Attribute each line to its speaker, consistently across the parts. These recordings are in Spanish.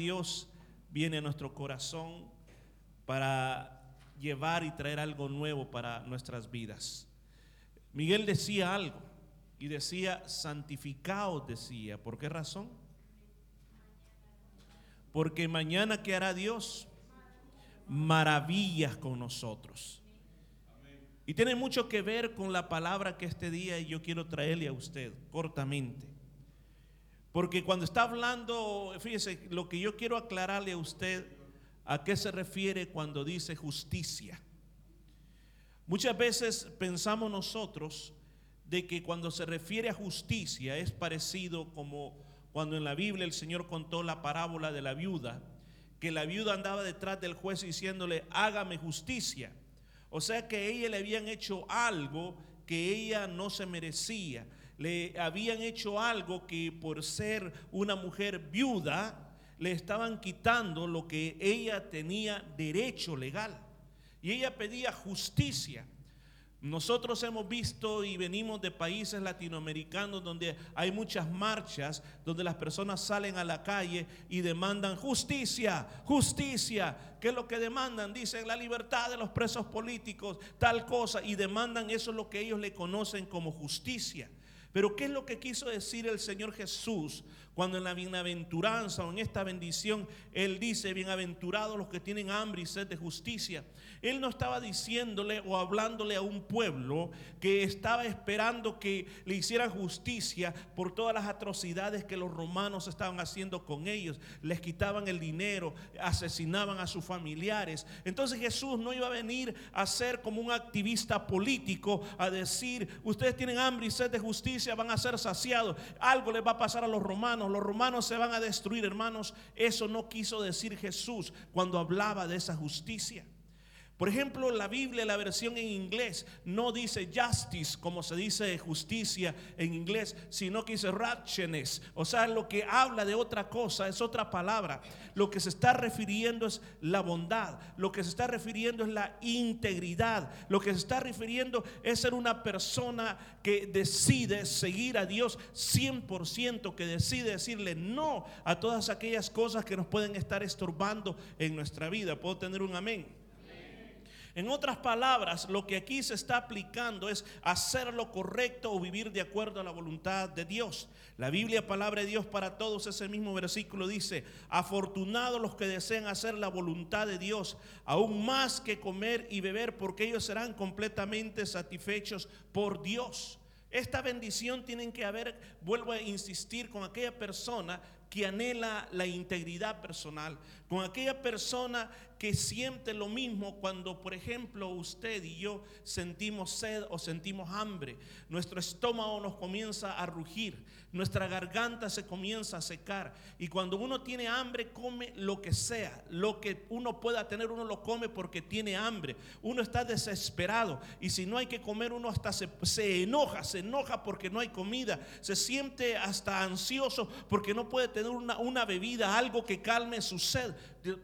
Speaker 1: Dios viene a nuestro corazón para llevar y traer algo nuevo para nuestras vidas. Miguel decía algo y decía, santificaos, decía. ¿Por qué razón? Porque mañana que hará Dios maravillas con nosotros. Y tiene mucho que ver con la palabra que este día yo quiero traerle a usted cortamente. Porque cuando está hablando, fíjese, lo que yo quiero aclararle a usted, a qué se refiere cuando dice justicia. Muchas veces pensamos nosotros de que cuando se refiere a justicia es parecido como cuando en la Biblia el Señor contó la parábola de la viuda, que la viuda andaba detrás del juez diciéndole, hágame justicia. O sea que a ella le habían hecho algo que ella no se merecía. Le habían hecho algo que por ser una mujer viuda le estaban quitando lo que ella tenía derecho legal. Y ella pedía justicia. Nosotros hemos visto y venimos de países latinoamericanos donde hay muchas marchas, donde las personas salen a la calle y demandan justicia, justicia. ¿Qué es lo que demandan? Dicen la libertad de los presos políticos, tal cosa, y demandan eso es lo que ellos le conocen como justicia. Pero ¿qué es lo que quiso decir el Señor Jesús cuando en la bienaventuranza o en esta bendición Él dice, bienaventurados los que tienen hambre y sed de justicia? Él no estaba diciéndole o hablándole a un pueblo que estaba esperando que le hicieran justicia por todas las atrocidades que los romanos estaban haciendo con ellos. Les quitaban el dinero, asesinaban a sus familiares. Entonces Jesús no iba a venir a ser como un activista político a decir, ustedes tienen hambre y sed de justicia, van a ser saciados. Algo les va a pasar a los romanos, los romanos se van a destruir, hermanos. Eso no quiso decir Jesús cuando hablaba de esa justicia. Por ejemplo, la Biblia, la versión en inglés, no dice justice como se dice justicia en inglés, sino que dice righteousness. O sea, lo que habla de otra cosa es otra palabra. Lo que se está refiriendo es la bondad. Lo que se está refiriendo es la integridad. Lo que se está refiriendo es ser una persona que decide seguir a Dios 100%, que decide decirle no a todas aquellas cosas que nos pueden estar estorbando en nuestra vida. ¿Puedo tener un amén? En otras palabras, lo que aquí se está aplicando es hacer lo correcto o vivir de acuerdo a la voluntad de Dios. La Biblia, palabra de Dios para todos, ese mismo versículo dice, afortunados los que desean hacer la voluntad de Dios, aún más que comer y beber, porque ellos serán completamente satisfechos por Dios. Esta bendición tienen que haber, vuelvo a insistir, con aquella persona que anhela la integridad personal, con aquella persona que siente lo mismo cuando, por ejemplo, usted y yo sentimos sed o sentimos hambre. Nuestro estómago nos comienza a rugir, nuestra garganta se comienza a secar. Y cuando uno tiene hambre, come lo que sea. Lo que uno pueda tener, uno lo come porque tiene hambre. Uno está desesperado. Y si no hay que comer, uno hasta se, se enoja, se enoja porque no hay comida. Se siente hasta ansioso porque no puede tener una, una bebida, algo que calme su sed.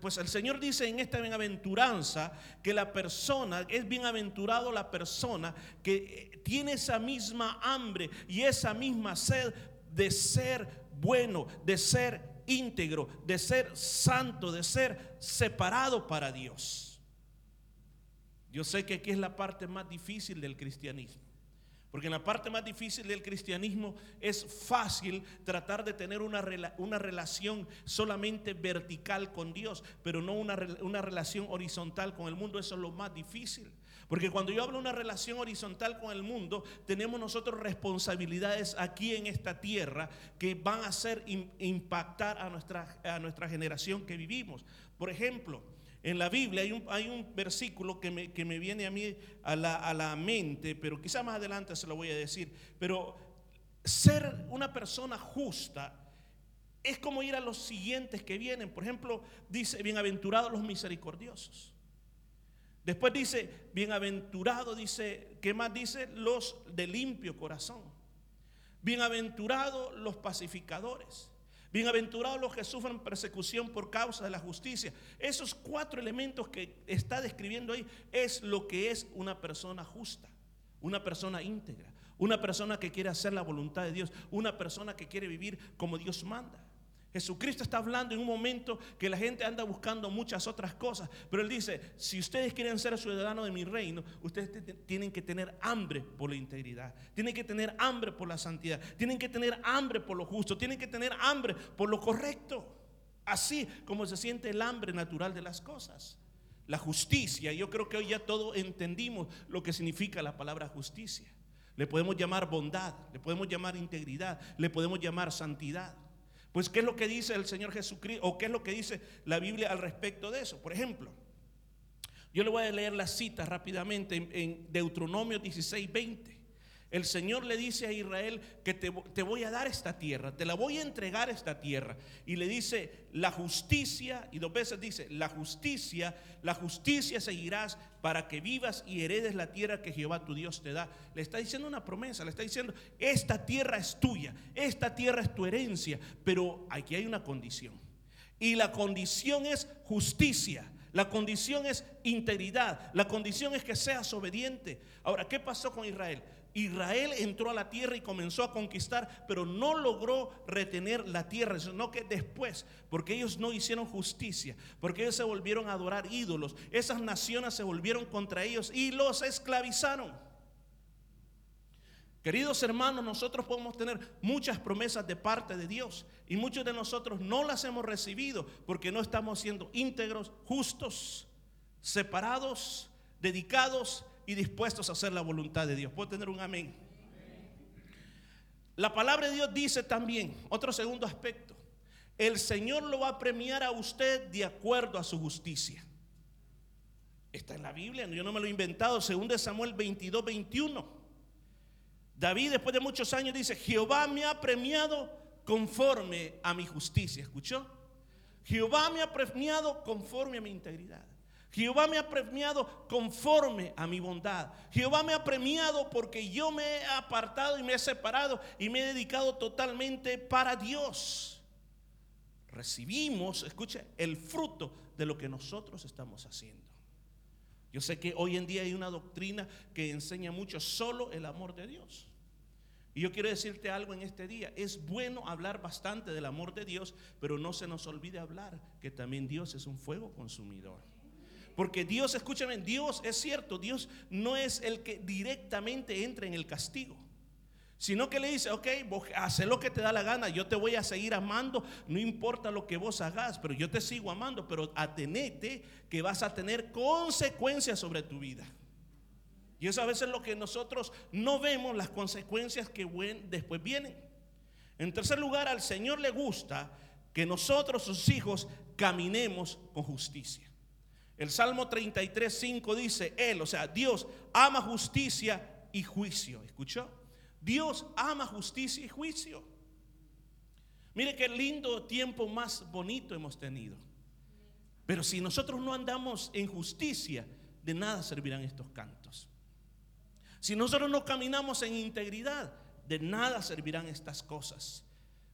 Speaker 1: Pues el Señor dice en esta bienaventuranza que la persona, es bienaventurado la persona que eh, tiene esa misma hambre y esa misma sed de ser bueno, de ser íntegro, de ser santo, de ser separado para Dios. Yo sé que aquí es la parte más difícil del cristianismo. Porque en la parte más difícil del cristianismo es fácil tratar de tener una, una relación solamente vertical con Dios, pero no una, una relación horizontal con el mundo. Eso es lo más difícil. Porque cuando yo hablo de una relación horizontal con el mundo, tenemos nosotros responsabilidades aquí en esta tierra que van a hacer impactar a nuestra, a nuestra generación que vivimos. Por ejemplo, en la Biblia hay un, hay un versículo que me, que me, viene a mí a la, a la mente, pero quizá más adelante se lo voy a decir. Pero ser una persona justa es como ir a los siguientes que vienen. Por ejemplo, dice, bienaventurados los misericordiosos. Después dice, bienaventurado, dice, ¿qué más dice? Los de limpio corazón. Bienaventurados los pacificadores. Bienaventurados los que sufren persecución por causa de la justicia. Esos cuatro elementos que está describiendo ahí es lo que es una persona justa, una persona íntegra, una persona que quiere hacer la voluntad de Dios, una persona que quiere vivir como Dios manda. Jesucristo está hablando en un momento que la gente anda buscando muchas otras cosas, pero Él dice, si ustedes quieren ser ciudadanos de mi reino, ustedes tienen que tener hambre por la integridad, tienen que tener hambre por la santidad, tienen que tener hambre por lo justo, tienen que tener hambre por lo correcto, así como se siente el hambre natural de las cosas. La justicia, yo creo que hoy ya todos entendimos lo que significa la palabra justicia. Le podemos llamar bondad, le podemos llamar integridad, le podemos llamar santidad. Pues, ¿qué es lo que dice el Señor Jesucristo? ¿O qué es lo que dice la Biblia al respecto de eso? Por ejemplo, yo le voy a leer la cita rápidamente en, Deuteronomio 16, 20. El Señor le dice a Israel que te, voy a dar esta tierra, te la voy a entregar esta tierra. Y le dice, la justicia, y dos veces dice, la justicia, la justicia seguirás para que vivas y heredes la tierra que Jehová tu Dios te da. Le está diciendo una promesa, le está diciendo, esta tierra es tuya, esta tierra es tu herencia, pero aquí hay una condición. Y la condición es justicia. La condición es integridad. La condición es que seas obediente. Ahora, ¿qué pasó con Israel? Israel entró a la tierra y comenzó a conquistar, pero no logró retener la tierra, sino que después, porque ellos no hicieron justicia, porque ellos se volvieron a adorar ídolos, esas naciones se volvieron contra ellos y los esclavizaron. Queridos hermanos, nosotros podemos tener muchas promesas de parte de Dios y muchos de nosotros no las hemos recibido porque no estamos siendo íntegros, justos, separados, dedicados y dispuestos a hacer la voluntad de Dios. ¿Puedo tener un amén? La palabra de Dios dice también, otro segundo aspecto, el Señor lo va a premiar a usted de acuerdo a su justicia. Está en la Biblia, yo no me lo he inventado, según de Samuel 22, 21. David después de muchos años dice, Jehová me ha premiado conforme a mi justicia. ¿Escuchó? Jehová me ha premiado conforme a mi integridad. Jehová me ha premiado conforme a mi bondad. Jehová me ha premiado porque yo me he apartado y me he separado y me he dedicado totalmente para Dios. Recibimos, escuche, el fruto de lo que nosotros estamos haciendo. Yo sé que hoy en día hay una doctrina que enseña mucho solo el amor de Dios. Y yo quiero decirte algo en este día. Es bueno hablar bastante del amor de Dios, pero no se nos olvide hablar que también Dios es un fuego consumidor. Porque Dios, escúchame, Dios es cierto, Dios no es el que directamente entra en el castigo. Sino que le dice, ok, vos haz lo que te da la gana, yo te voy a seguir amando, no importa lo que vos hagas, pero yo te sigo amando, pero atenete que vas a tener consecuencias sobre tu vida. Y eso a veces es lo que nosotros no vemos, las consecuencias que después vienen. En tercer lugar, al Señor le gusta que nosotros, sus hijos, caminemos con justicia. El Salmo 33, 5 dice, Él, o sea, Dios ama justicia y juicio. ¿Escuchó? Dios ama justicia y juicio. Mire qué lindo tiempo más bonito hemos tenido. Pero si nosotros no andamos en justicia, de nada servirán estos cantos. Si nosotros no caminamos en integridad, de nada servirán estas cosas.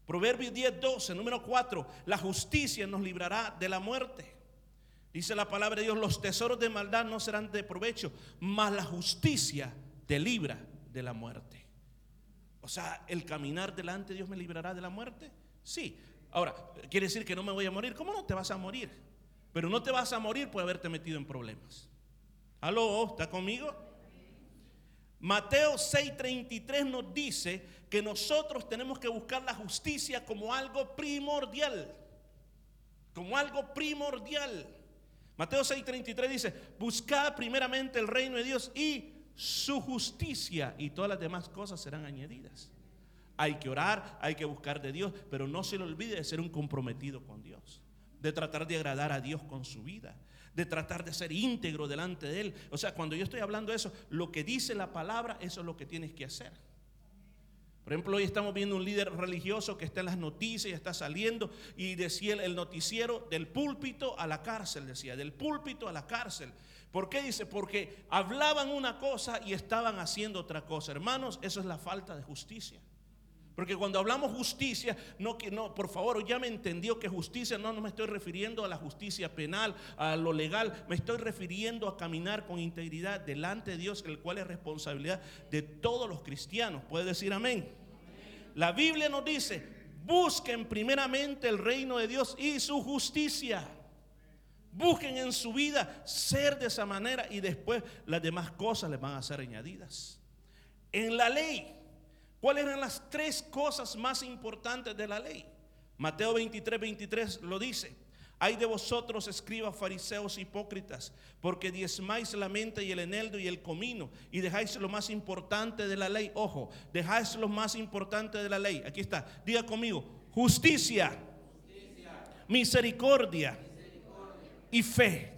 Speaker 1: Proverbios 10, 12, número 4, la justicia nos librará de la muerte. Dice la palabra de Dios, los tesoros de maldad no serán de provecho, mas la justicia te libra de la muerte. O sea, el caminar delante de Dios me librará de la muerte. Sí. Ahora, quiere decir que no me voy a morir. ¿Cómo no te vas a morir? Pero no te vas a morir por haberte metido en problemas. ¿Aló? ¿Está conmigo? Mateo 6:33 nos dice que nosotros tenemos que buscar la justicia como algo primordial. Como algo primordial. Mateo 6:33 dice, buscad primeramente el reino de Dios y su justicia y todas las demás cosas serán añadidas. Hay que orar, hay que buscar de Dios, pero no se le olvide de ser un comprometido con Dios, de tratar de agradar a Dios con su vida, de tratar de ser íntegro delante de Él. O sea, cuando yo estoy hablando de eso, lo que dice la palabra, eso es lo que tienes que hacer. Por ejemplo, hoy estamos viendo un líder religioso que está en las noticias, está saliendo y decía el noticiero del púlpito a la cárcel, decía, del púlpito a la cárcel. ¿Por qué dice? Porque hablaban una cosa y estaban haciendo otra cosa. Hermanos, eso es la falta de justicia. Porque cuando hablamos justicia, no no, por favor, ya me entendió que justicia no, no me estoy refiriendo a la justicia penal, a lo legal, me estoy refiriendo a caminar con integridad delante de Dios, el cual es responsabilidad de todos los cristianos. ¿Puede decir amén? La Biblia nos dice, Busquen primeramente el reino de Dios y su justicia. Busquen en su vida ser de esa manera y después las demás cosas les van a ser añadidas. En la ley, ¿cuáles eran las tres cosas más importantes de la ley? Mateo 23, 23 lo dice. Hay de vosotros, escribas, fariseos, hipócritas, porque diezmáis la mente y el eneldo y el comino, y dejáis lo más importante de la ley. Ojo, dejáis lo más importante de la ley. Aquí está, diga conmigo, justicia, misericordia, y fe.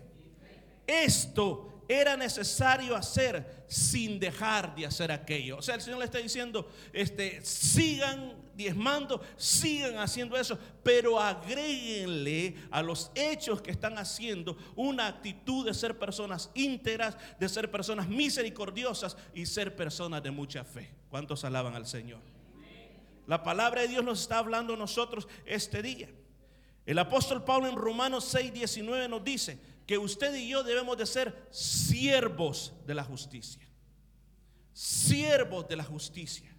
Speaker 1: Esto era necesario hacer sin dejar de hacer aquello. O sea, el Señor le está diciendo, este, sigan diezmando, sigan haciendo eso, pero agréguenle a los hechos que están haciendo una actitud de ser personas íntegras, de ser personas misericordiosas y ser personas de mucha fe. ¿Cuántos alaban al Señor? La palabra de Dios nos está hablando a nosotros este día. El apóstol Pablo en Romanos 6, 19 nos dice, que usted y yo debemos de ser siervos de la justicia. Siervos de la justicia.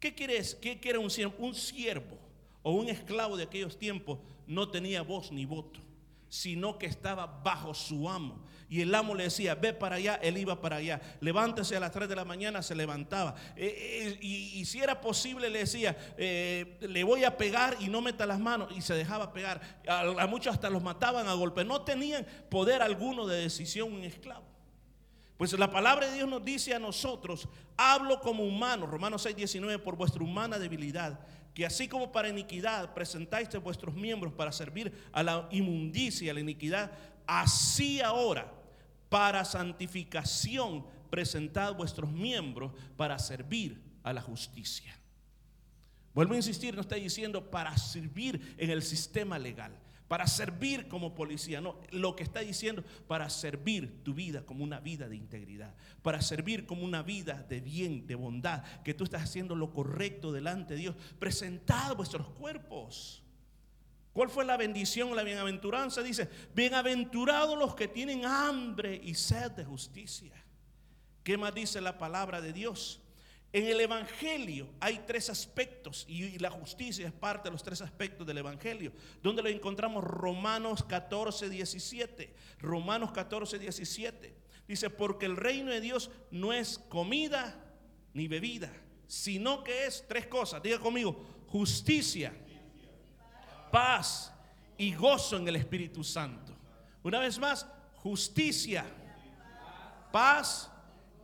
Speaker 1: ¿Qué quiere, qué quiere un siervo? Un siervo o un esclavo de aquellos tiempos no tenía voz ni voto, sino que estaba bajo su amo. Y el amo le decía, ve para allá, él iba para allá. Levántese a las 3 de la mañana, se levantaba. Eh, eh, y, si era posible, le decía, eh, le voy a pegar y no meta las manos. Y se dejaba pegar. A, muchos hasta los mataban a golpe. No tenían poder alguno de decisión un esclavo. Pues la palabra de Dios nos dice a nosotros, hablo como humano, Romanos 6, 19, por vuestra humana debilidad, que así como para iniquidad presentáis vuestros miembros para servir a la inmundicia, a la iniquidad, así ahora para santificación, presentad vuestros miembros para servir a la justicia. Vuelvo a insistir, no está diciendo para servir en el sistema legal, para servir como policía, no, lo que está diciendo para servir tu vida como una vida de integridad, para servir como una vida de bien, de bondad, que tú estás haciendo lo correcto delante de Dios. Presentad vuestros cuerpos ¿Cuál fue la bendición o la bienaventuranza? Dice, bienaventurados los que tienen hambre y sed de justicia. ¿Qué más dice la palabra de Dios? En el Evangelio hay tres aspectos y la justicia es parte de los tres aspectos del Evangelio. ¿Dónde lo encontramos? Romanos 14, 17. Romanos 14, 17. Dice, porque el reino de Dios no es comida ni bebida, sino que es tres cosas. Diga conmigo, justicia paz y gozo en el Espíritu Santo. Una vez más, justicia, paz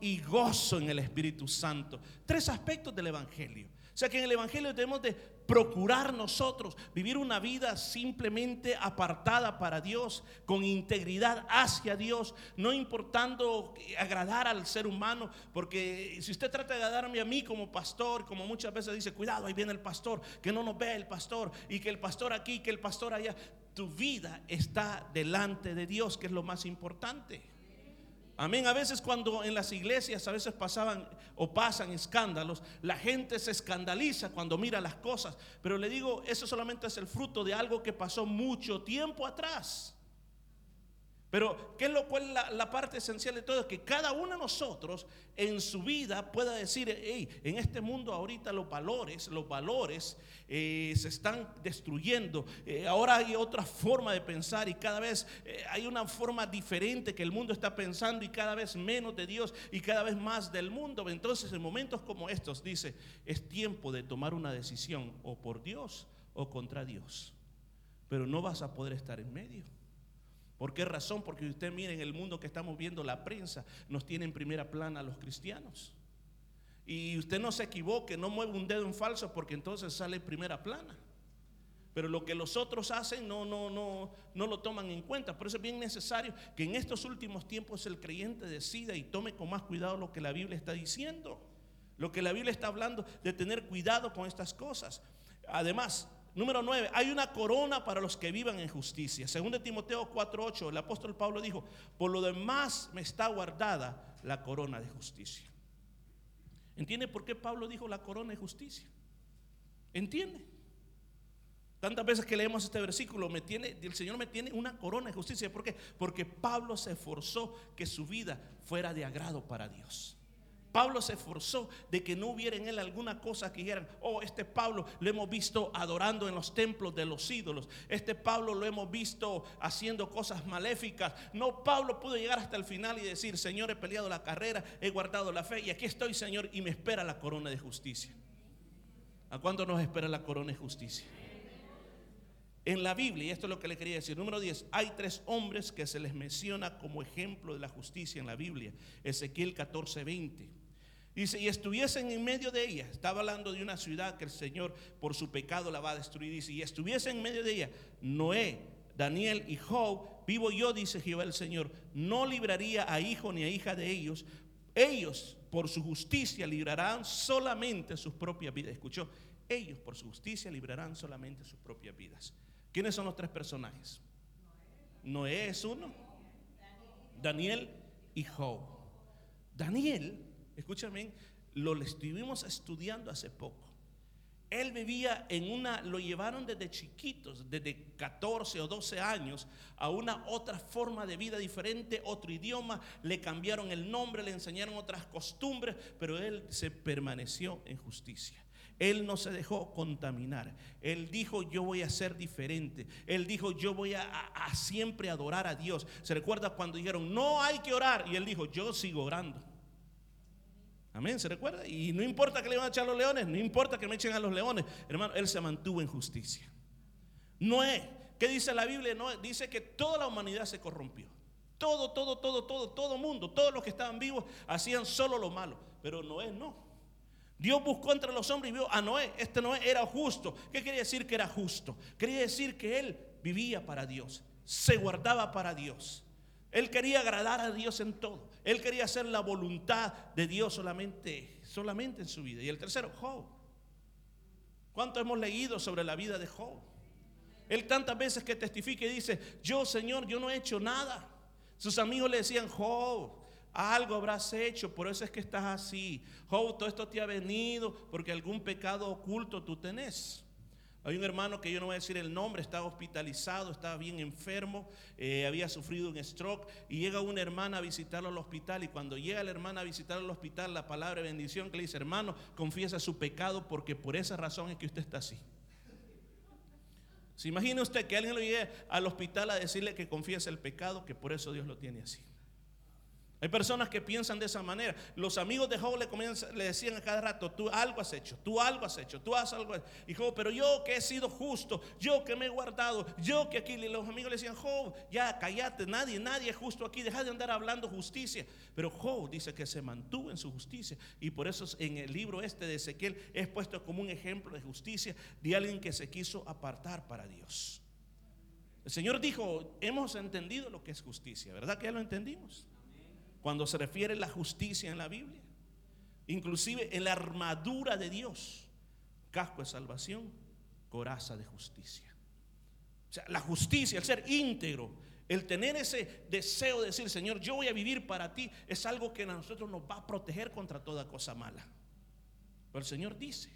Speaker 1: y gozo en el Espíritu Santo. Tres aspectos del Evangelio. O sea que en el Evangelio tenemos de procurar nosotros vivir una vida simplemente apartada para Dios, con integridad hacia Dios, no importando agradar al ser humano, porque si usted trata de agradarme a mí como pastor, como muchas veces dice, cuidado, ahí viene el pastor, que no nos vea el pastor, y que el pastor aquí, que el pastor allá, tu vida está delante de Dios, que es lo más importante. Amén. A veces cuando en las iglesias a veces pasaban o pasan escándalos, la gente se escandaliza cuando mira las cosas. Pero le digo, eso solamente es el fruto de algo que pasó mucho tiempo atrás. Pero, ¿qué es lo cual la, la, parte esencial de todo? Es que cada uno de nosotros en su vida pueda decir, hey, en este mundo ahorita los valores, los valores eh, se están destruyendo. Eh, ahora hay otra forma de pensar y cada vez eh, hay una forma diferente que el mundo está pensando y cada vez menos de Dios y cada vez más del mundo. Entonces, en momentos como estos, dice, es tiempo de tomar una decisión o por Dios o contra Dios. Pero no vas a poder estar en medio. ¿Por qué razón? Porque usted mire en el mundo que estamos viendo, la prensa nos tiene en primera plana a los cristianos. Y usted no se equivoque, no mueve un dedo en falso porque entonces sale en primera plana. Pero lo que los otros hacen no, no, no, no lo toman en cuenta. Por eso es bien necesario que en estos últimos tiempos el creyente decida y tome con más cuidado lo que la Biblia está diciendo. Lo que la Biblia está hablando de tener cuidado con estas cosas. Además, Número 9, hay una corona para los que vivan en justicia. Según de Timoteo 4:8, el apóstol Pablo dijo, por lo demás me está guardada la corona de justicia. ¿Entiende por qué Pablo dijo la corona de justicia? ¿Entiende? Tantas veces que leemos este versículo, me tiene, el Señor me tiene una corona de justicia. ¿Por qué? Porque Pablo se esforzó que su vida fuera de agrado para Dios. Pablo se esforzó de que no hubiera en él alguna cosa que dijeran, oh, este Pablo lo hemos visto adorando en los templos de los ídolos, este Pablo lo hemos visto haciendo cosas maléficas. No, Pablo pudo llegar hasta el final y decir, Señor, he peleado la carrera, he guardado la fe y aquí estoy, Señor, y me espera la corona de justicia. ¿A cuánto nos espera la corona de justicia? En la Biblia, y esto es lo que le quería decir, número 10, hay tres hombres que se les menciona como ejemplo de la justicia en la Biblia. Ezequiel 14, 20. Dice, y estuviesen en medio de ella, estaba hablando de una ciudad que el Señor por su pecado la va a destruir. Dice, y estuviesen en medio de ella, Noé, Daniel y Job, vivo yo, dice Jehová el Señor, no libraría a hijo ni a hija de ellos. Ellos por su justicia librarán solamente sus propias vidas. Escuchó, ellos por su justicia librarán solamente sus propias vidas. ¿Quiénes son los tres personajes? Noé es uno, Daniel y Job. Daniel escúchame, lo estuvimos estudiando hace poco. Él vivía en una, lo llevaron desde chiquitos, desde 14 o 12 años, a una otra forma de vida diferente, otro idioma, le cambiaron el nombre, le enseñaron otras costumbres, pero él se permaneció en justicia. Él no se dejó contaminar. Él dijo, yo voy a ser diferente. Él dijo, yo voy a, siempre adorar a Dios. Se recuerda cuando dijeron, no hay que orar. Y él dijo, yo sigo orando. Amén, ¿se recuerda? Y no importa que le van a echar a los leones, no importa que me echen a los leones, hermano, él se mantuvo en justicia. Noé, ¿qué dice la Biblia? Noé dice que toda la humanidad se corrompió. Todo, todo, todo, todo, todo mundo, todos los que estaban vivos hacían solo lo malo, pero Noé no. Dios buscó entre los hombres y vio a Noé. Este Noé era justo. ¿Qué quería decir que era justo? Quería decir que él vivía para Dios, se guardaba para Dios. Él quería agradar a Dios en todo. Él quería hacer la voluntad de Dios solamente, solamente en su vida. Y el tercero, Job. ¿Cuánto hemos leído sobre la vida de Job? Él tantas veces que testifica y dice, yo Señor, yo no he hecho nada. Sus amigos le decían, Job, algo habrás hecho, por eso es que estás así. Job, todo esto te ha venido porque algún pecado oculto tú tenés. Hay un hermano que yo no voy a decir el nombre, estaba hospitalizado, estaba bien enfermo, eh, había sufrido un stroke y llega una hermana a visitarlo al hospital y cuando llega la hermana a visitarlo al hospital, la palabra de bendición que le dice, hermano, confiesa su pecado porque por esa razón es que usted está así. ¿Se imagina usted que alguien lo llegue al hospital a decirle que confiese el pecado, que por eso Dios lo tiene así? Hay personas que piensan de esa manera. Los amigos de Job le, decían a cada rato, tú algo has hecho, tú algo has hecho, tú has algo. Y Job, pero yo que he sido justo, yo que me he guardado, yo que aquí, los amigos le decían, Job, ya cállate, nadie, nadie es justo aquí, deja de andar hablando justicia. Pero Job dice que se mantuvo en su justicia. Y por eso en el libro este de Ezequiel es puesto como un ejemplo de justicia de alguien que se quiso apartar para Dios. El Señor dijo, hemos entendido lo que es justicia, ¿verdad que ya lo entendimos? Cuando se refiere a la justicia en la Biblia. Inclusive en la armadura de Dios, casco de salvación, coraza de justicia. O sea, la justicia, el ser íntegro, el tener ese deseo de decir, Señor, yo voy a vivir para ti, es algo que a nosotros nos va a proteger contra toda cosa mala. Pero el Señor dice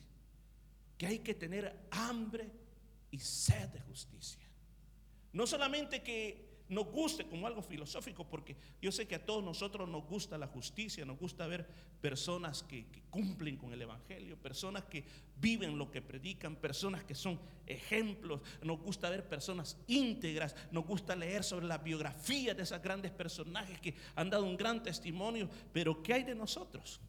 Speaker 1: que hay que tener hambre y sed de justicia. No solamente que nos guste como algo filosófico, porque yo sé que a todos nosotros nos gusta la justicia, nos gusta ver personas que, cumplen con el Evangelio, personas que viven lo que predican, personas que son ejemplos, nos gusta ver personas íntegras, nos gusta leer sobre la biografía de esos grandes personajes que han dado un gran testimonio, pero ¿qué hay de nosotros?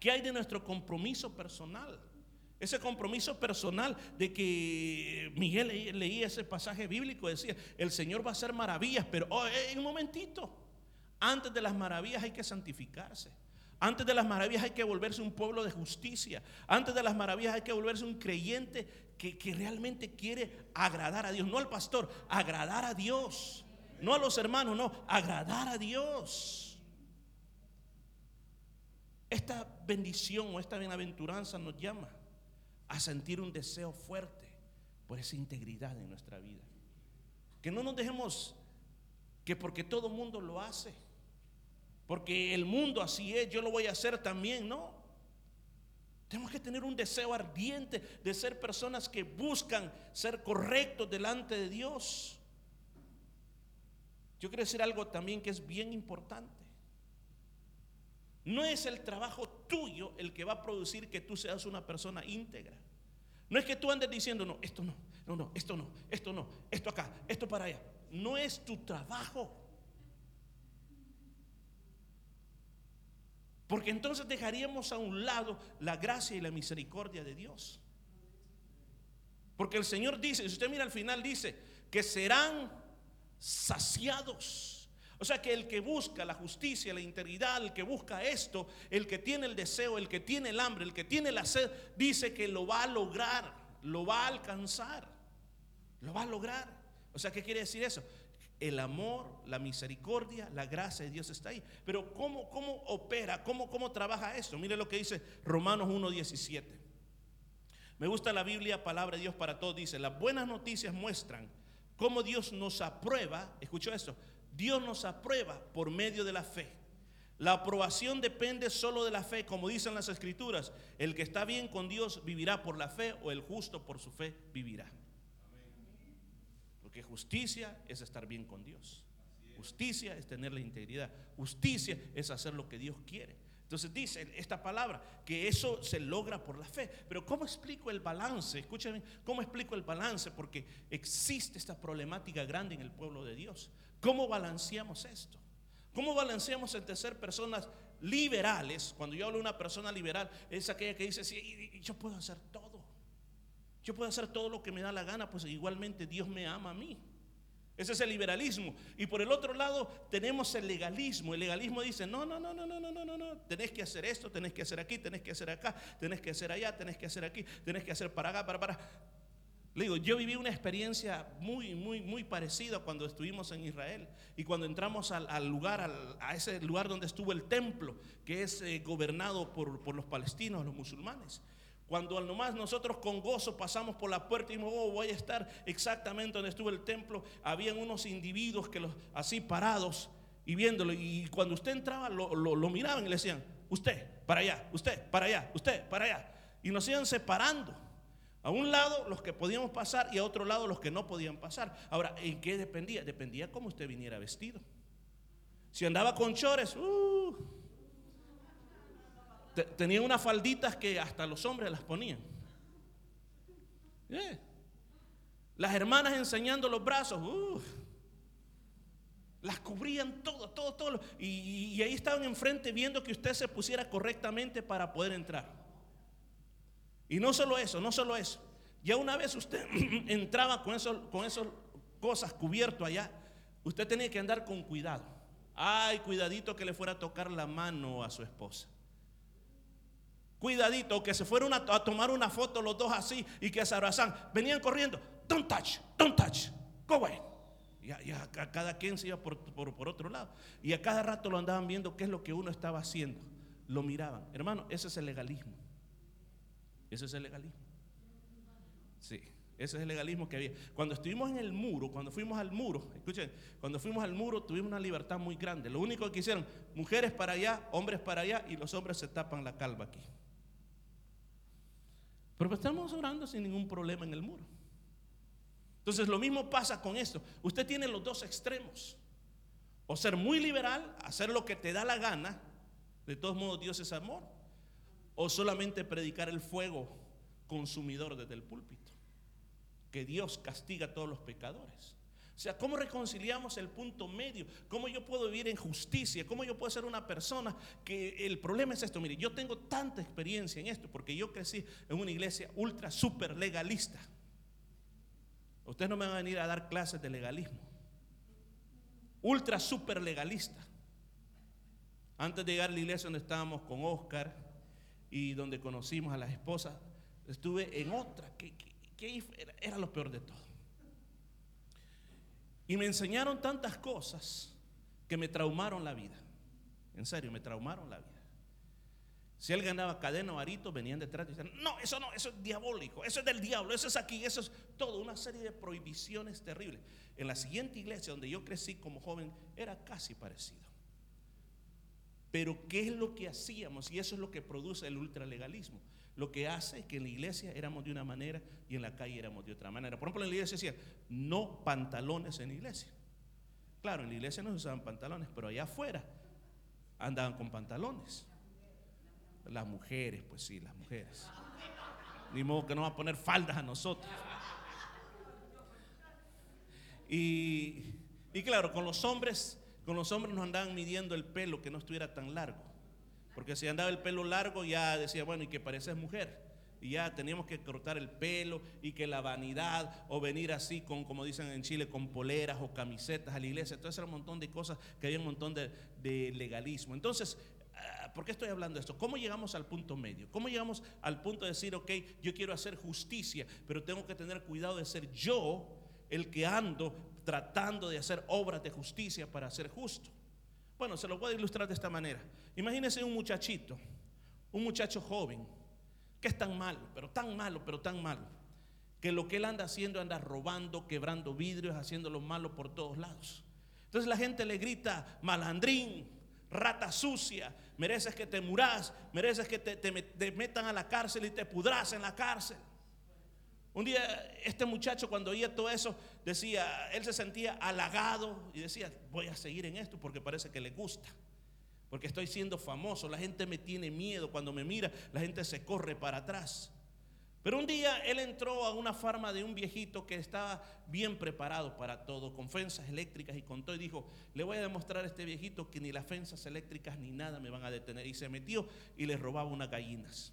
Speaker 1: ¿Qué hay de nuestro compromiso personal? Ese compromiso personal de que Miguel leía ese pasaje bíblico, decía, el Señor va a hacer maravillas, pero oh, un momentito, antes de las maravillas hay que santificarse. Antes de las maravillas hay que volverse un pueblo de justicia. Antes de las maravillas hay que volverse un creyente que, que realmente quiere agradar a Dios. No al pastor, agradar a Dios. No a los hermanos, no, agradar a Dios. Esta bendición o esta bienaventuranza nos llama a sentir un deseo fuerte por esa integridad en nuestra vida. Que no nos dejemos que porque todo mundo lo hace, porque el mundo así es, yo lo voy a hacer también, no. Tenemos que tener un deseo ardiente de ser personas que buscan ser correctos delante de Dios. Yo quiero decir algo también que es bien importante. No es el trabajo tuyo el que va a producir que tú seas una persona íntegra. No es que tú andes diciendo, no, esto no, no, no, esto no, esto no, esto acá, esto para allá. No es tu trabajo. Porque entonces dejaríamos a un lado la gracia y la misericordia de Dios. Porque el Señor dice, si usted mira al final, dice que serán saciados. O sea que el que busca la justicia, la integridad, el que busca esto, el que tiene el deseo, el que tiene el hambre, el que tiene la sed, dice que lo va a lograr, lo va a alcanzar, lo va a lograr. O sea, ¿qué quiere decir eso? El amor, la misericordia, la gracia de Dios está ahí. Pero ¿cómo, cómo opera? ¿Cómo, ¿Cómo trabaja esto? Mire lo que dice Romanos 1.17. Me gusta la Biblia, palabra de Dios para todos. Dice, las buenas noticias muestran cómo Dios nos aprueba. Escucho esto Dios nos aprueba por medio de la fe. La aprobación depende solo de la fe, como dicen las escrituras. El que está bien con Dios vivirá por la fe o el justo por su fe vivirá. Porque justicia es estar bien con Dios. Justicia es tener la integridad. Justicia es hacer lo que Dios quiere. Entonces dice esta palabra que eso se logra por la fe. Pero ¿cómo explico el balance? Escúchame, ¿cómo explico el balance? Porque existe esta problemática grande en el pueblo de Dios. ¿Cómo balanceamos esto? ¿Cómo balanceamos entre ser personas liberales? Cuando yo hablo de una persona liberal, es aquella que dice, sí, yo puedo hacer todo. Yo puedo hacer todo lo que me da la gana, pues igualmente Dios me ama a mí. Ese es el liberalismo. Y por el otro lado tenemos el legalismo. El legalismo dice, no, no, no, no, no, no, no, no, no. Tenés que hacer esto, tenés que hacer aquí, tenés que hacer acá, tenés que hacer allá, tenés que hacer aquí, tenés que hacer para acá, para, para. Le digo, yo viví una experiencia muy, muy, muy parecida cuando estuvimos en Israel y cuando entramos al, lugar, a ese lugar donde estuvo el templo, que es eh, gobernado por, los palestinos, los musulmanes. Cuando al nomás nosotros con gozo pasamos por la puerta y dijimos, oh, voy a estar exactamente donde estuvo el templo, habían unos individuos que así parados y viéndolo. Y cuando usted entraba, lo miraban y le decían, usted, para allá, usted, para allá, usted, para allá. Y nos iban separando. A un lado los que podíamos pasar y a otro lado los que no podían pasar. Ahora, ¿en qué dependía? Dependía cómo usted viniera vestido. Si andaba con chores, uh, tenía unas falditas que hasta los hombres las ponían. Eh. Las hermanas enseñando los brazos, uh, las cubrían todo, todo, todo. Y, y ahí estaban enfrente viendo que usted se pusiera correctamente para poder entrar. Y no solo eso, no solo eso. Ya una vez usted entraba con esas con esos cosas cubierto allá, usted tenía que andar con cuidado. Ay, cuidadito que le fuera a tocar la mano a su esposa. Cuidadito que se fueron a, tomar una foto los dos así y que se abrazan. Venían corriendo. Don't touch, don't touch. Go away. Y a, cada quien se iba por, por otro lado. Y a cada rato lo andaban viendo qué es lo que uno estaba haciendo. Lo miraban. Hermano, ese es el legalismo. Ese es el legalismo. Sí, ese es el legalismo que había. Cuando estuvimos en el muro, cuando fuimos al muro, escuchen, cuando fuimos al muro tuvimos una libertad muy grande. Lo único que hicieron, mujeres para allá, hombres para allá, y los hombres se tapan la calva aquí. Pero estamos orando sin ningún problema en el muro. Entonces lo mismo pasa con esto. Usted tiene los dos extremos. O ser muy liberal, hacer lo que te da la gana. De todos modos, Dios es amor o solamente predicar el fuego consumidor desde el púlpito. Que Dios castiga a todos los pecadores. O sea, ¿cómo reconciliamos el punto medio? ¿Cómo yo puedo vivir en justicia? ¿Cómo yo puedo ser una persona que el problema es esto? Mire, yo tengo tanta experiencia en esto porque yo crecí en una iglesia ultra super legalista. Ustedes no me van a venir a dar clases de legalismo. Ultra super legalista. Antes de llegar a la iglesia donde estábamos con Oscar, y donde conocimos a las esposas, estuve en otra, que, era, lo peor de todo. Y me enseñaron tantas cosas que me traumaron la vida. En serio, me traumaron la vida. Si él ganaba cadena o arito, venían detrás y decían, no, eso no, eso es diabólico, eso es del diablo, eso es aquí, eso es todo, una serie de prohibiciones terribles. En la siguiente iglesia donde yo crecí como joven era casi parecido. Pero ¿qué es lo que hacíamos? Y eso es lo que produce el ultralegalismo. Lo que hace es que en la iglesia éramos de una manera y en la calle éramos de otra manera. Por ejemplo, en la iglesia decía, no pantalones en la iglesia. Claro, en la iglesia no se usaban pantalones, pero allá afuera andaban con pantalones. Las mujeres, pues sí, las mujeres. Ni modo que no va a poner faldas a nosotros. Y claro, con los hombres, con los hombres nos andaban midiendo el pelo que no estuviera tan largo. Porque si andaba el pelo largo ya decía, bueno, y que pareces mujer. Y ya teníamos que cortar el pelo y que la vanidad o venir así con, como dicen en Chile, con poleras o camisetas a la iglesia. Entonces era un montón de cosas que había un montón de, de legalismo. Entonces, ah, ¿por qué estoy hablando de esto? ¿Cómo llegamos al punto medio? ¿Cómo llegamos al punto de decir, ok, yo quiero hacer justicia, pero tengo que tener cuidado de ser yo el que ando tratando de hacer obras de justicia para ser justo? Bueno, se lo a ilustrar de esta manera. Imagínense un muchachito, un muchacho joven, que es tan malo, pero tan malo, pero tan malo, que lo que él anda haciendo anda robando, quebrando vidrios, haciendo lo malo por todos lados. Entonces la gente le grita, malandrín, rata sucia, mereces que te murás, mereces que te, te metan a la cárcel y te pudras en la cárcel. Un día este muchacho cuando oía todo eso decía, él se sentía halagado y decía, voy a seguir en esto porque parece que le gusta. Porque estoy siendo famoso, la gente me tiene miedo, cuando me mira la gente se corre para atrás. Pero un día él entró a una farma de un viejito que estaba bien preparado para todo, con fensas eléctricas y con todo, y dijo, le voy a demostrar a este viejito que ni las fensas eléctricas ni nada me van a detener. Y se metió y le robaba unas gallinas.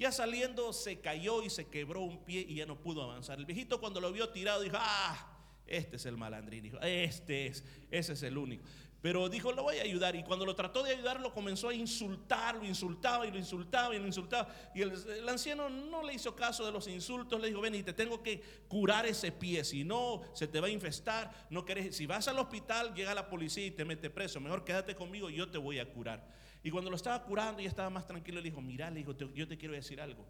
Speaker 1: Ya saliendo se cayó y se quebró un pie y ya no pudo avanzar. El viejito cuando lo vio tirado dijo, ah, este es el malandrín, dijo, este es, ese es el único. Pero dijo, lo voy a ayudar. Y cuando lo trató de ayudar, lo comenzó a insultar, lo insultaba y lo insultaba y lo insultaba. Y el, anciano no le hizo caso de los insultos, le dijo, ven y te tengo que curar ese pie, si no, se te va a infestar. No querés, si vas al hospital, llega la policía y te mete preso. Mejor quédate conmigo, y yo te voy a curar. Y cuando lo estaba curando y estaba más tranquilo, le dijo, mira, le dijo, yo te quiero decir algo.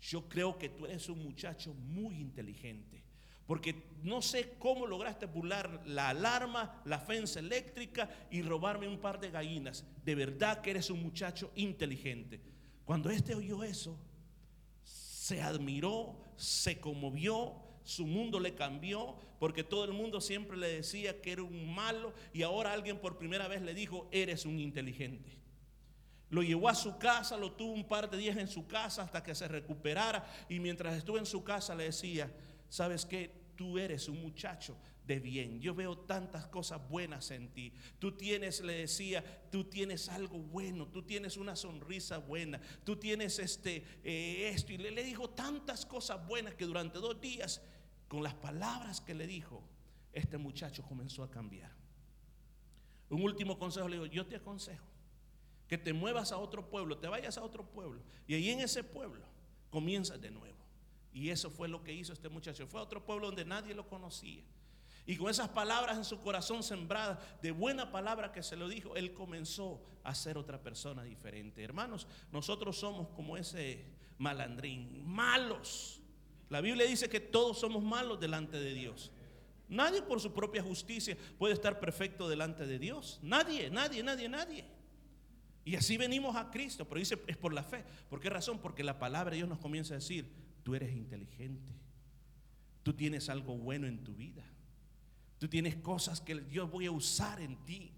Speaker 1: Yo creo que tú eres un muchacho muy inteligente. Porque no sé cómo lograste burlar la alarma, la fensa eléctrica y robarme un par de gallinas. De verdad que eres un muchacho inteligente. Cuando este oyó eso, se admiró, se conmovió, su mundo le cambió, porque todo el mundo siempre le decía que era un malo y ahora alguien por primera vez le dijo, eres un inteligente. Lo llevó a su casa, lo tuvo un par de días en su casa hasta que se recuperara. Y mientras estuvo en su casa le decía, ¿sabes qué? Tú eres un muchacho de bien. Yo veo tantas cosas buenas en ti. Tú tienes, le decía, tú tienes algo bueno, tú tienes una sonrisa buena, tú tienes este, eh, esto. Y le, le dijo tantas cosas buenas que durante dos días, con las palabras que le dijo, este muchacho comenzó a cambiar. Un último consejo le digo, yo te aconsejo que te muevas a otro pueblo, te vayas a otro pueblo y ahí en ese pueblo comienzas de nuevo. Y eso fue lo que hizo este muchacho. Fue a otro pueblo donde nadie lo conocía. Y con esas palabras en su corazón sembradas, de buena palabra que se lo dijo, él comenzó a ser otra persona diferente. Hermanos, nosotros somos como ese malandrín, malos. La Biblia dice que todos somos malos delante de Dios. Nadie por su propia justicia puede estar perfecto delante de Dios. Nadie, nadie, nadie, nadie. Y así venimos a Cristo, pero dice, es por la fe. ¿Por qué razón? Porque la palabra de Dios nos comienza a decir, tú eres inteligente, tú tienes algo bueno en tu vida, tú tienes cosas que yo voy a usar en ti.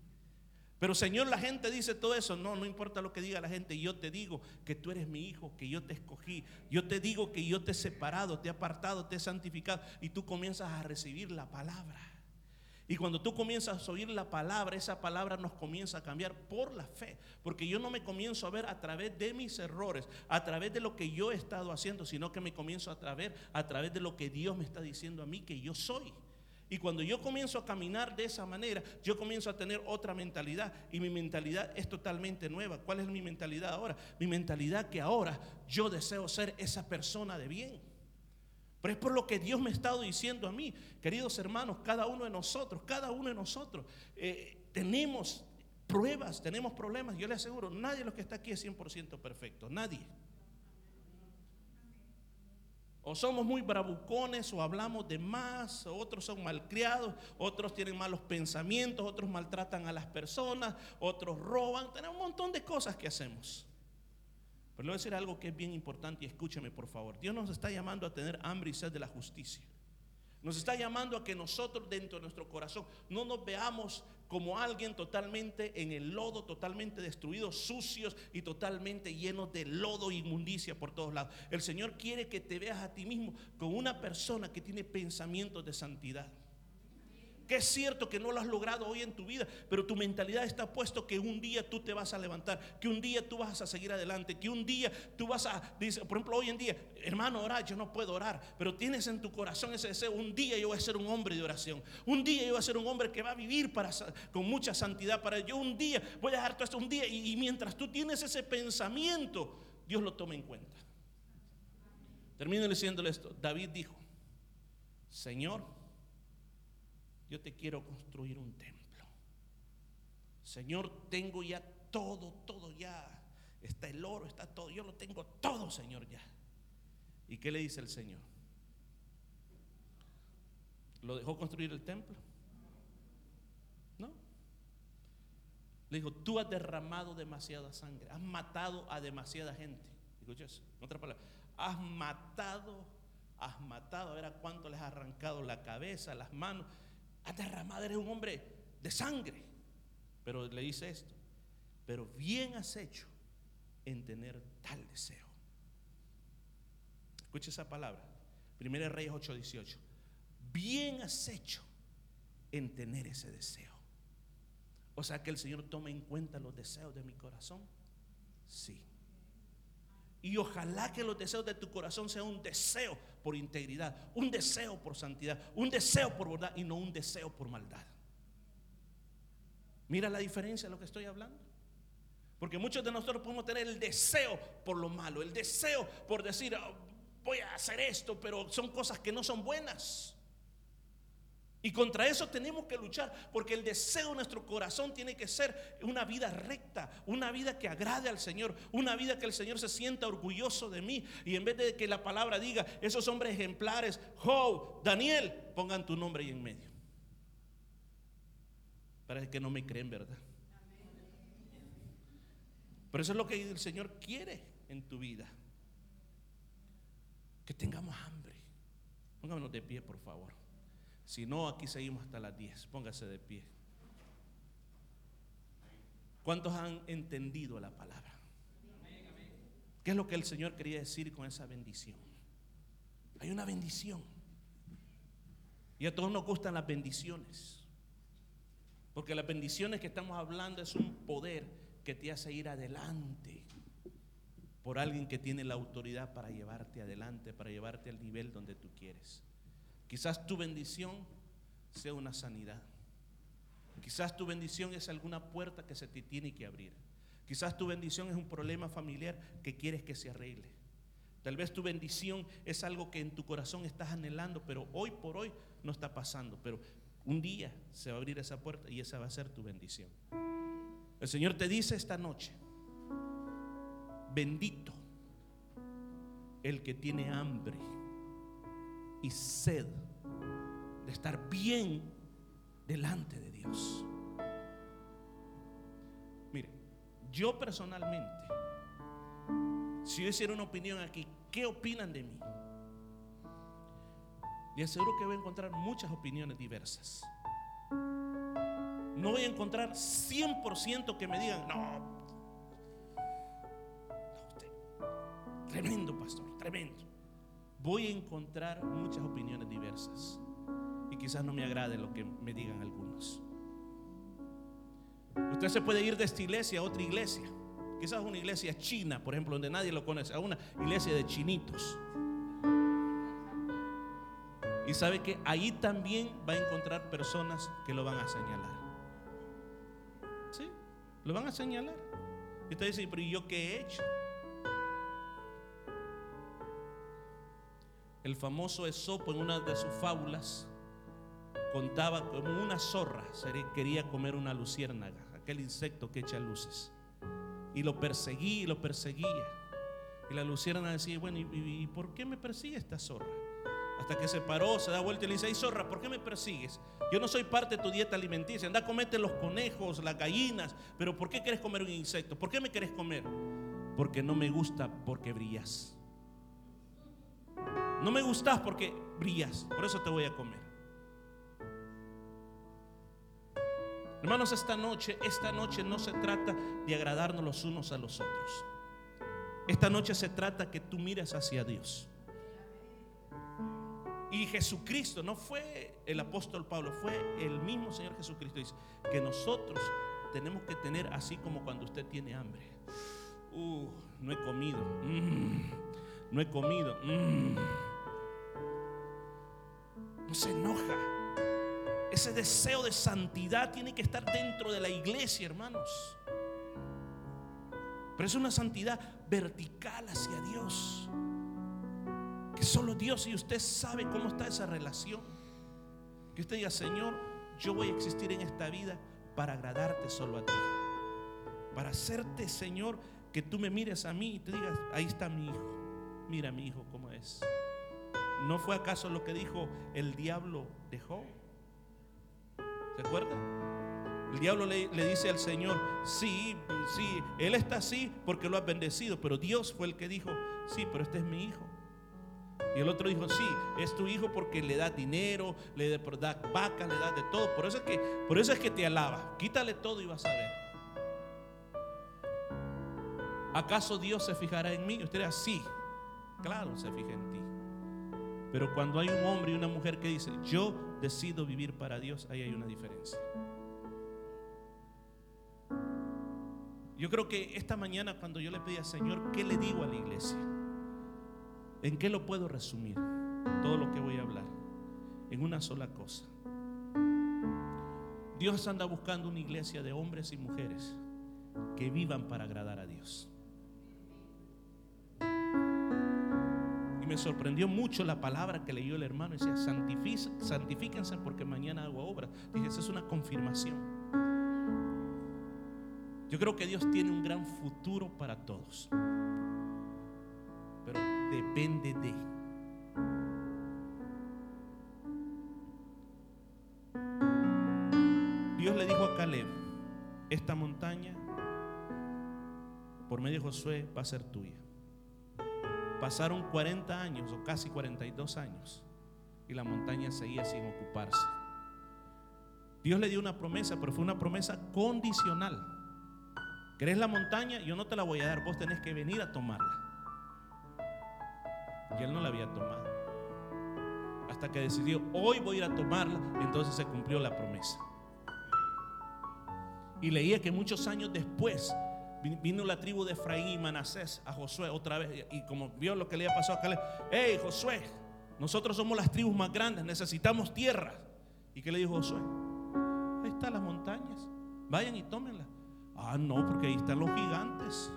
Speaker 1: Pero Señor, la gente dice todo eso. No, no importa lo que diga la gente. Yo te digo que tú eres mi hijo, que yo te escogí. Yo te digo que yo te he separado, te he apartado, te he santificado. Y tú comienzas a recibir la palabra. Y cuando tú comienzas a oír la palabra, esa palabra nos comienza a cambiar por la fe. Porque yo no me comienzo a ver a través de mis errores, a través de lo que yo he estado haciendo, sino que me comienzo a ver a través de lo que Dios me está diciendo a mí que yo soy. Y cuando yo comienzo a caminar de esa manera, yo comienzo a tener otra mentalidad. Y mi mentalidad es totalmente nueva. ¿Cuál es mi mentalidad ahora? Mi mentalidad que ahora yo deseo ser esa persona de bien. Pero es por lo que Dios me ha estado diciendo a mí, queridos hermanos, cada uno de nosotros, cada uno de nosotros, eh, tenemos pruebas, tenemos problemas. Yo le aseguro, nadie de los que está aquí es 100% perfecto, nadie. O somos muy bravucones, o hablamos de más, otros son malcriados, otros tienen malos pensamientos, otros maltratan a las personas, otros roban. Tenemos un montón de cosas que hacemos. Pero le voy a decir algo que es bien importante y escúcheme por favor. Dios nos está llamando a tener hambre y sed de la justicia. Nos está llamando a que nosotros dentro de nuestro corazón no nos veamos como alguien totalmente en el lodo, totalmente destruidos, sucios y totalmente llenos de lodo e inmundicia por todos lados. El Señor quiere que te veas a ti mismo como una persona que tiene pensamientos de santidad que es cierto que no lo has logrado hoy en tu vida, pero tu mentalidad está puesto que un día tú te vas a levantar, que un día tú vas a seguir adelante, que un día tú vas a, por ejemplo, hoy en día, hermano, orar, yo no puedo orar, pero tienes en tu corazón ese deseo, un día yo voy a ser un hombre de oración, un día yo voy a ser un hombre que va a vivir para, con mucha santidad para yo, un día voy a dejar todo esto, un día, y, y mientras tú tienes ese pensamiento, Dios lo toma en cuenta. Termino diciéndole esto, David dijo, Señor, yo te quiero construir un templo. Señor, tengo ya todo, todo ya. Está el oro, está todo. Yo lo tengo todo, Señor, ya. ¿Y qué le dice el Señor? ¿Lo dejó construir el templo? No. Le dijo, tú has derramado demasiada sangre, has matado a demasiada gente. Escucha otra palabra. Has matado, has matado, a ver a cuánto les has arrancado la cabeza, las manos has derramado, eres un hombre de sangre. Pero le dice esto, pero bien has hecho en tener tal deseo. Escucha esa palabra. Primera Reyes 8:18. Bien has hecho en tener ese deseo. O sea que el Señor toma en cuenta los deseos de mi corazón. Sí. Y ojalá que los deseos de tu corazón sean un deseo por integridad, un deseo por santidad, un deseo por bondad y no un deseo por maldad. Mira la diferencia de lo que estoy hablando. Porque muchos de nosotros podemos tener el deseo por lo malo, el deseo por decir, oh, voy a hacer esto, pero son cosas que no son buenas. Y contra eso tenemos que luchar, porque el deseo de nuestro corazón tiene que ser una vida recta, una vida que agrade al Señor, una vida que el Señor se sienta orgulloso de mí. Y en vez de que la palabra diga, esos hombres ejemplares, Job, Daniel, pongan tu nombre ahí en medio. Parece que no me creen, ¿verdad? Pero eso es lo que el Señor quiere en tu vida. Que tengamos hambre. Pónganos de pie, por favor. Si no, aquí seguimos hasta las 10. Póngase de pie. ¿Cuántos han entendido la palabra? ¿Qué es lo que el Señor quería decir con esa bendición? Hay una bendición. Y a todos nos gustan las bendiciones. Porque las bendiciones que estamos hablando es un poder que te hace ir adelante por alguien que tiene la autoridad para llevarte adelante, para llevarte al nivel donde tú quieres. Quizás tu bendición sea una sanidad. Quizás tu bendición es alguna puerta que se te tiene que abrir. Quizás tu bendición es un problema familiar que quieres que se arregle. Tal vez tu bendición es algo que en tu corazón estás anhelando, pero hoy por hoy no está pasando. Pero un día se va a abrir esa puerta y esa va a ser tu bendición. El Señor te dice esta noche, bendito el que tiene hambre y sed de estar bien delante de Dios. Mire, yo personalmente, si yo hiciera una opinión aquí, ¿qué opinan de mí? Y aseguro que voy a encontrar muchas opiniones diversas. No voy a encontrar 100% que me digan, no, no usted, tremendo pastor, tremendo voy a encontrar muchas opiniones diversas. Y quizás no me agrade lo que me digan algunos. Usted se puede ir de esta iglesia a otra iglesia. Quizás una iglesia china, por ejemplo, donde nadie lo conoce, a una iglesia de chinitos. Y sabe que ahí también va a encontrar personas que lo van a señalar. ¿Sí? Lo van a señalar. Y usted dice, pero ¿y yo qué he hecho? El famoso Esopo en una de sus fábulas contaba como una zorra quería comer una luciérnaga, aquel insecto que echa luces. Y lo perseguía y lo perseguía. Y la luciérnaga decía, bueno, ¿y, por qué me persigue esta zorra? Hasta que se paró, se da vuelta y le dice, zorra, ¿por qué me persigues? Yo no soy parte de tu dieta alimenticia. Anda a comerte los conejos, las gallinas, pero ¿por qué quieres comer un insecto? ¿Por qué me quieres comer? Porque no me gusta porque brillas. No me gustas porque brillas, por eso te voy a comer. Hermanos, esta noche, esta noche no se trata de agradarnos los unos a los otros. Esta noche se trata que tú mires hacia Dios. Y Jesucristo, no fue el apóstol Pablo, fue el mismo Señor Jesucristo. Dice que nosotros tenemos que tener así como cuando usted tiene hambre. Uh, no he comido. Mm, no he comido. Mm. No se enoja. Ese deseo de santidad tiene que estar dentro de la iglesia, hermanos. Pero es una santidad vertical hacia Dios. Que solo Dios y usted sabe cómo está esa relación. Que usted diga, Señor, yo voy a existir en esta vida para agradarte solo a ti. Para hacerte, Señor, que tú me mires a mí y te digas, ahí está mi hijo. Mira mi hijo cómo es. ¿No fue acaso lo que dijo el diablo de Job? ¿Se acuerda? El diablo le, le, dice al Señor, sí, sí, Él está así porque lo ha bendecido, pero Dios fue el que dijo, sí, pero este es mi hijo. Y el otro dijo, sí, es tu hijo porque le da dinero, le da vaca, le da de todo. Por eso es que, por eso es que te alaba. Quítale todo y vas a ver. ¿Acaso Dios se fijará en mí? Usted dirá, sí, claro, se fija en ti. Pero cuando hay un hombre y una mujer que dice, yo decido vivir para Dios, ahí hay una diferencia. Yo creo que esta mañana cuando yo le pedí al Señor, ¿qué le digo a la iglesia? ¿En qué lo puedo resumir? Todo lo que voy a hablar. En una sola cosa. Dios anda buscando una iglesia de hombres y mujeres que vivan para agradar a Dios. Me sorprendió mucho la palabra que leyó el hermano. Decía, santifíquense porque mañana hago obra. Dije, esa es una confirmación. Yo creo que Dios tiene un gran futuro para todos depende de. Dios le dijo a Caleb, esta montaña, por medio de Josué, va a ser tuya. Pasaron 40 años o casi 42 años y la montaña seguía sin ocuparse. Dios le dio una promesa, pero fue una promesa condicional. ¿Querés la montaña? Yo no te la voy a dar, vos tenés que venir a tomarla. Y él no la había tomado. Hasta que decidió, hoy voy a ir a tomarla, entonces se cumplió la promesa. Y leía que muchos años después vino la tribu de Efraín y Manasés a Josué otra vez. Y como vio lo que le había pasado a Caleb, hey Josué, nosotros somos las tribus más grandes, necesitamos tierra. ¿Y qué le dijo Josué? Ahí están las montañas, vayan y tómenlas. Ah, no, porque ahí están los gigantes.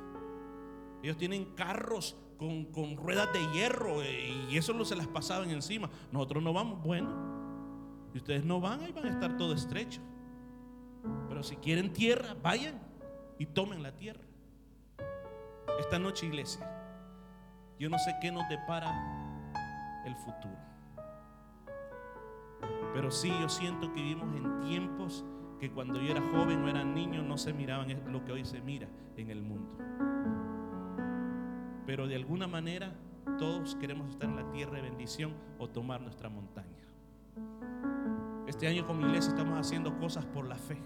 Speaker 1: Ellos tienen carros con, ruedas de hierro eh, y eso no se las pasaban encima. Nosotros no vamos, bueno. Y ustedes no van, ahí van a estar todo estrecho. Pero si quieren tierra, vayan y tomen la tierra. Esta noche, iglesia, yo no sé qué nos depara el futuro. Pero sí, yo siento que vivimos en tiempos que cuando yo era joven o era niño no se miraban lo que hoy se mira en el mundo. Pero de alguna manera todos queremos estar en la tierra de bendición o tomar nuestra montaña. Este año como iglesia estamos haciendo cosas por la fe.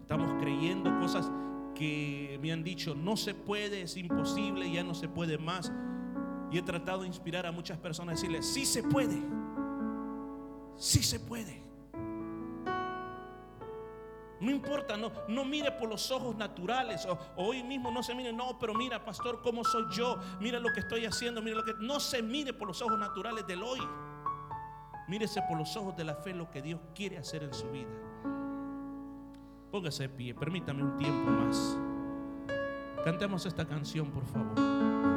Speaker 1: Estamos creyendo cosas que me han dicho, no se puede, es imposible, ya no se puede más. Y he tratado de inspirar a muchas personas a decirles, sí se puede, sí se puede. No importa, no, no mire por los ojos naturales. Hoy mismo no se mire, no, pero mira, pastor, cómo soy yo. Mira lo que estoy haciendo, mira lo que. No se mire por los ojos naturales del hoy. Mírese por los ojos de la fe lo que Dios quiere hacer en su vida. Póngase de pie, permítame un tiempo más. Cantemos esta canción, por favor.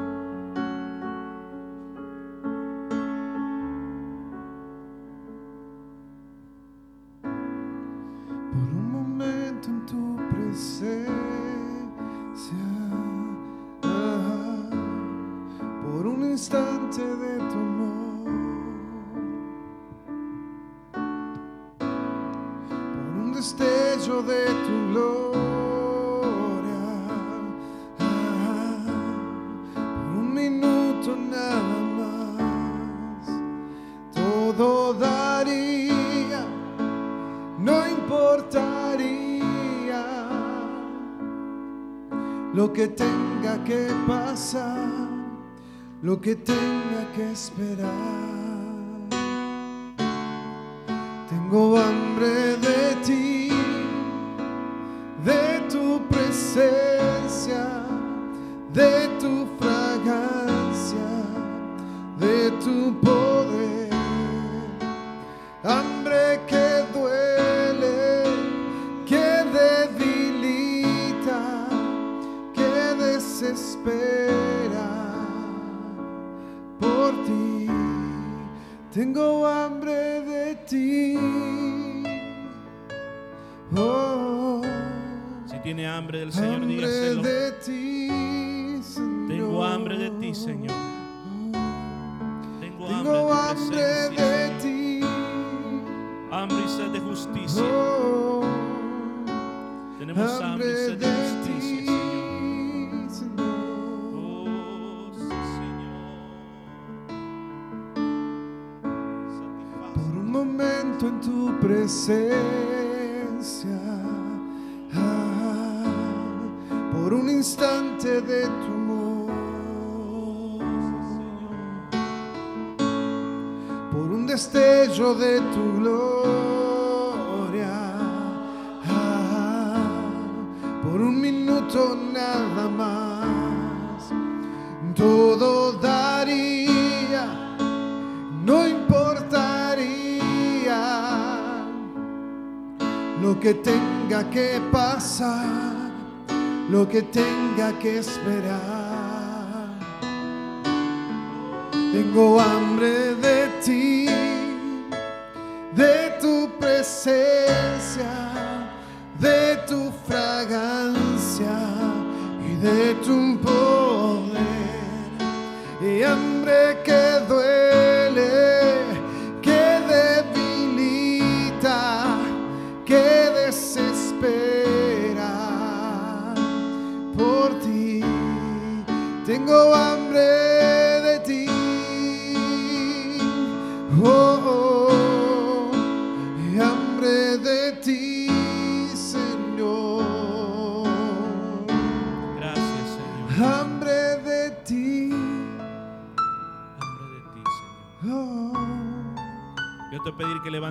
Speaker 2: Que tenga
Speaker 1: tiene hambre del Señor,
Speaker 2: hambre
Speaker 1: dígaselo.
Speaker 2: de ti, Señor.
Speaker 1: Tengo hambre de ti, Señor. Tengo hambre de
Speaker 2: hambre
Speaker 1: tu
Speaker 2: de ti.
Speaker 1: Hambre y sed de justicia.
Speaker 2: Oh,
Speaker 1: Tenemos hambre y sed de
Speaker 2: ti,
Speaker 1: justicia, Señor.
Speaker 2: Señor.
Speaker 1: Oh, sí, Señor.
Speaker 2: Por un momento en tu presencia, de tu gloria, por un minuto nada más, todo daría no importaría. Lo que tenga que pasar, lo que tenga que esperar. Tengo hambre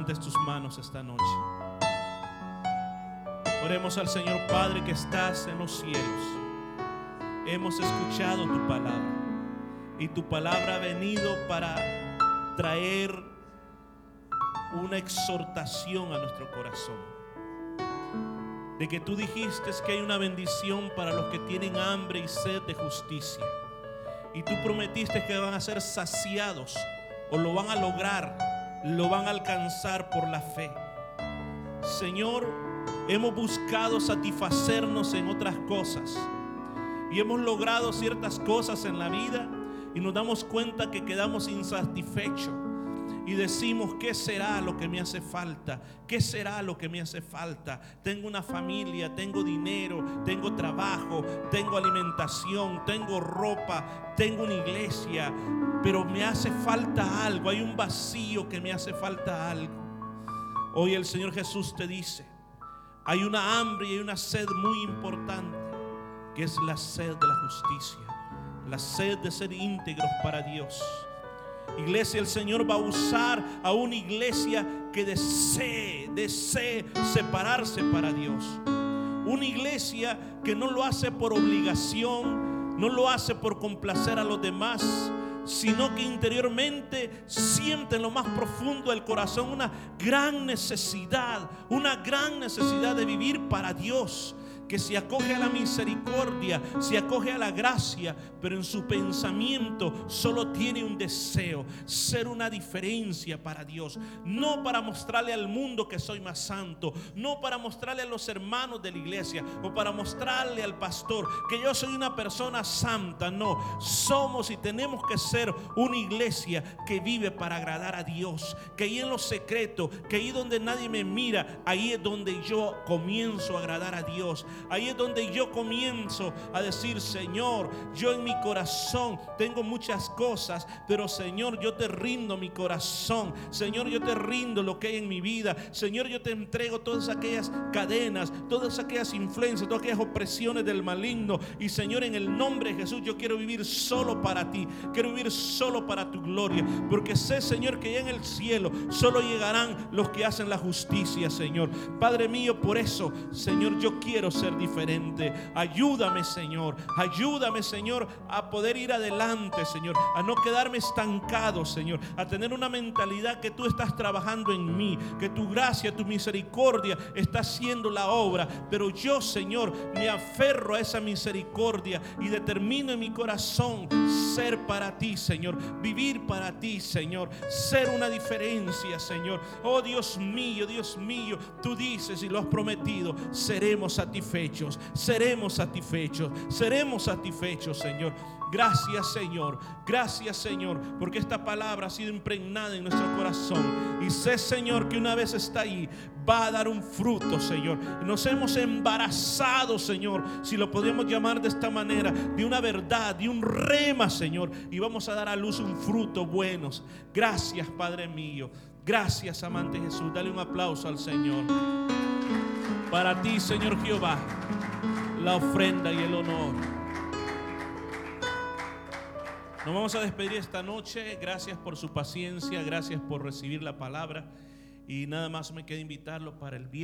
Speaker 1: levantes tus manos esta noche. Oremos al Señor Padre que estás en los cielos. Hemos escuchado tu palabra y tu palabra ha venido para traer una exhortación a nuestro corazón. De que tú dijiste que hay una bendición para los que tienen hambre y sed de justicia. Y tú prometiste que van a ser saciados o lo van a lograr, lo van a alcanzar por la fe. Señor, hemos buscado satisfacernos en otras cosas y hemos logrado ciertas cosas en la vida y nos damos cuenta que quedamos insatisfechos y decimos, ¿qué será lo que me hace falta? ¿Qué será lo que me hace falta? Tengo una familia, tengo dinero, tengo trabajo, tengo alimentación, tengo ropa, tengo una iglesia, pero me hace falta algo, hay un vacío que me hace falta algo. Hoy el Señor Jesús te dice, hay una hambre y hay una sed muy importante, que es la sed de la justicia, la sed de ser íntegros para Dios. Iglesia, el Señor va a usar a una iglesia que desee, desee separarse para Dios. Una iglesia que no lo hace por obligación, no lo hace por complacer a los demás, sino que interiormente siente en lo más profundo del corazón una gran necesidad, una gran necesidad de vivir para Dios que se acoge a la misericordia, se acoge a la gracia, pero en su pensamiento solo tiene un deseo, ser una diferencia para Dios, no para mostrarle al mundo que soy más santo, no para mostrarle a los hermanos de la iglesia o para mostrarle al pastor que yo soy una persona santa, no, somos y tenemos que ser una iglesia que vive para agradar a Dios, que ahí en lo secreto, que ahí donde nadie me mira, ahí es donde yo comienzo a agradar a Dios. Ahí es donde yo comienzo a decir, Señor, yo en mi corazón tengo muchas cosas, pero Señor, yo te rindo mi corazón. Señor, yo te rindo lo que hay en mi vida. Señor, yo te entrego todas aquellas cadenas, todas aquellas influencias, todas aquellas opresiones del maligno. Y Señor, en el nombre de Jesús, yo quiero vivir solo para ti. Quiero vivir solo para tu gloria. Porque sé, Señor, que ya en el cielo solo llegarán los que hacen la justicia, Señor. Padre mío, por eso, Señor, yo quiero ser diferente. Ayúdame, Señor. Ayúdame, Señor, a poder ir adelante, Señor. A no quedarme estancado, Señor. A tener una mentalidad que tú estás trabajando en mí. Que tu gracia, tu misericordia está haciendo la obra. Pero yo, Señor, me aferro a esa misericordia y determino en mi corazón ser para ti, Señor. Vivir para ti, Señor. Ser una diferencia, Señor. Oh Dios mío, Dios mío, tú dices y lo has prometido, seremos satisfechos, seremos satisfechos, seremos satisfechos, Señor. Gracias Señor, gracias Señor, porque esta palabra ha sido impregnada en nuestro corazón. Y sé Señor que una vez está ahí, va a dar un fruto Señor. Nos hemos embarazado Señor, si lo podemos llamar de esta manera, de una verdad, de un rema Señor. Y vamos a dar a luz un fruto buenos. Gracias Padre mío. Gracias, amante Jesús. Dale un aplauso al Señor. Para ti, Señor Jehová, la ofrenda y el honor. Nos vamos a despedir esta noche. Gracias por su paciencia, gracias por recibir la palabra. Y nada más me queda invitarlo para el viernes.